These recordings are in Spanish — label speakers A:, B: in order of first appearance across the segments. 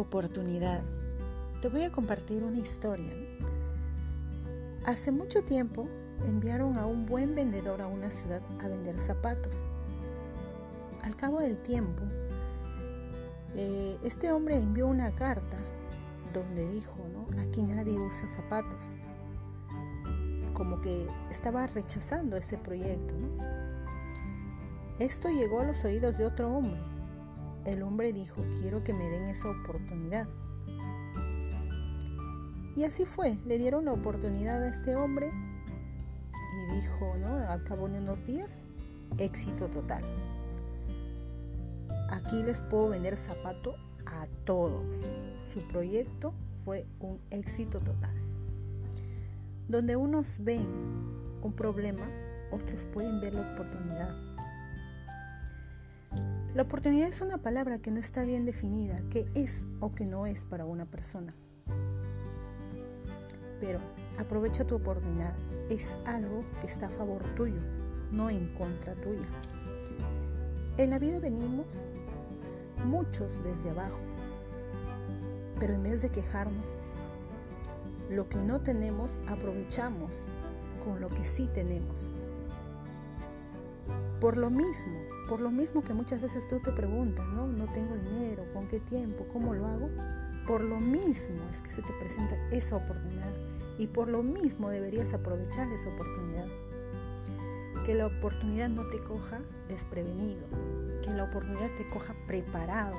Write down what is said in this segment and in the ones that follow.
A: oportunidad. Te voy a compartir una historia. Hace mucho tiempo enviaron a un buen vendedor a una ciudad a vender zapatos. Al cabo del tiempo, eh, este hombre envió una carta donde dijo, ¿no? Aquí nadie usa zapatos. Como que estaba rechazando ese proyecto, Esto llegó a los oídos de otro hombre. El hombre dijo, quiero que me den esa oportunidad. Y así fue, le dieron la oportunidad a este hombre y dijo, ¿no? Al cabo de unos días, éxito total. Aquí les puedo vender zapato a todos. Su proyecto fue un éxito total. Donde unos ven un problema, otros pueden ver la oportunidad. La oportunidad es una palabra que no está bien definida, que es o que no es para una persona. Pero aprovecha tu oportunidad. Es algo que está a favor tuyo, no en contra tuya. En la vida venimos muchos desde abajo, pero en vez de quejarnos, lo que no tenemos aprovechamos con lo que sí tenemos. Por lo mismo, por lo mismo que muchas veces tú te preguntas, ¿no? No tengo dinero, ¿con qué tiempo? ¿Cómo lo hago? Por lo mismo es que se te presenta esa oportunidad y por lo mismo deberías aprovechar esa oportunidad. Que la oportunidad no te coja desprevenido, que la oportunidad te coja preparado.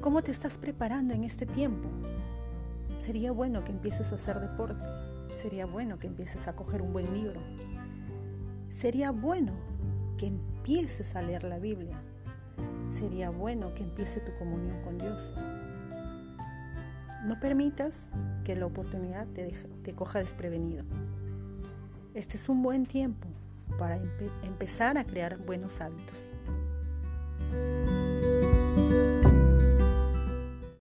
A: ¿Cómo te estás preparando en este tiempo? Sería bueno que empieces a hacer deporte, sería bueno que empieces a coger un buen libro, sería bueno que empieces a leer la Biblia, sería bueno que empiece tu comunión con Dios. No permitas que la oportunidad te, coja desprevenido. Este es un buen tiempo para empezar a crear buenos hábitos.